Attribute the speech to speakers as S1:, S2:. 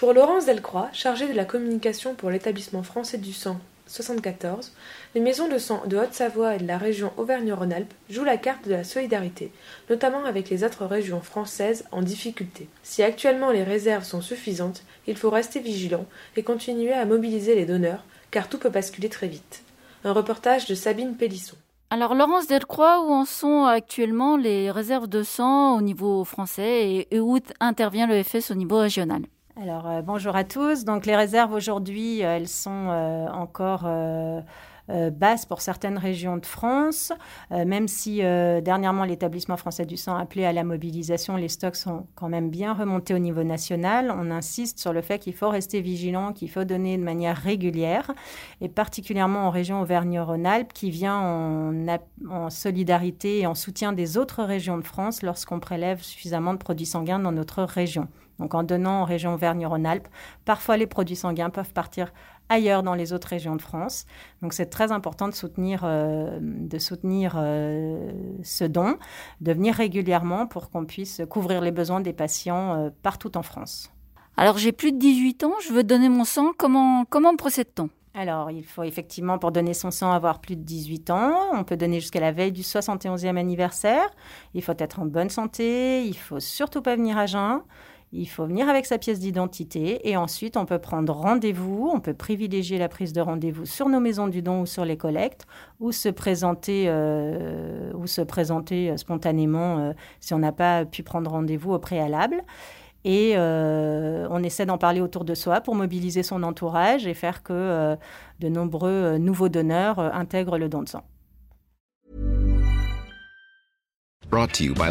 S1: Pour Laurence Delcroix, chargée de la communication pour l'établissement français du sang 74, les maisons de sang de Haute-Savoie et de la région Auvergne-Rhône-Alpes jouent la carte de la solidarité, notamment avec les autres régions françaises en difficulté. Si actuellement les réserves sont suffisantes, il faut rester vigilant et continuer à mobiliser les donneurs, car tout peut basculer très vite. Un reportage de Sabine Pellisson.
S2: Alors Laurence Delcroix, où en sont actuellement les réserves de sang au niveau français et où intervient le FS au niveau régional?
S3: Alors euh, bonjour à tous. Donc les réserves aujourd'hui, euh, elles sont euh, encore basses pour certaines régions de France, même si dernièrement l'établissement français du sang a appelé à la mobilisation, les stocks sont quand même bien remontés au niveau national. On insiste sur le fait qu'il faut rester vigilant, qu'il faut donner de manière régulière, et particulièrement en région Auvergne-Rhône-Alpes, qui vient en, en solidarité et en soutien des autres régions de France lorsqu'on prélève suffisamment de produits sanguins dans notre région. Donc en donnant en région Auvergne-Rhône-Alpes, parfois les produits sanguins peuvent partir ailleurs dans les autres régions de France. Donc c'est très important de soutenir, euh, de soutenir euh, ce don, de venir régulièrement pour qu'on puisse couvrir les besoins des patients euh, partout en France.
S2: Alors j'ai plus de 18 ans, je veux donner mon sang, comment, comment procède-t-on?
S3: Alors, il faut effectivement, pour donner son sang, avoir plus de 18 ans. On peut donner jusqu'à la veille du 71e anniversaire. Il faut être en bonne santé. Il faut surtout pas venir à jeun. Il faut venir avec sa pièce d'identité et ensuite on peut prendre rendez-vous, on peut privilégier la prise de rendez-vous sur nos maisons du don ou sur les collectes ou se présenter, euh, ou se présenter euh, spontanément euh, si on n'a pas pu prendre rendez-vous au préalable. Et on essaie d'en parler autour de soi pour mobiliser son entourage et faire que de nombreux nouveaux donneurs intègrent le don de sang.
S4: Brought to you by.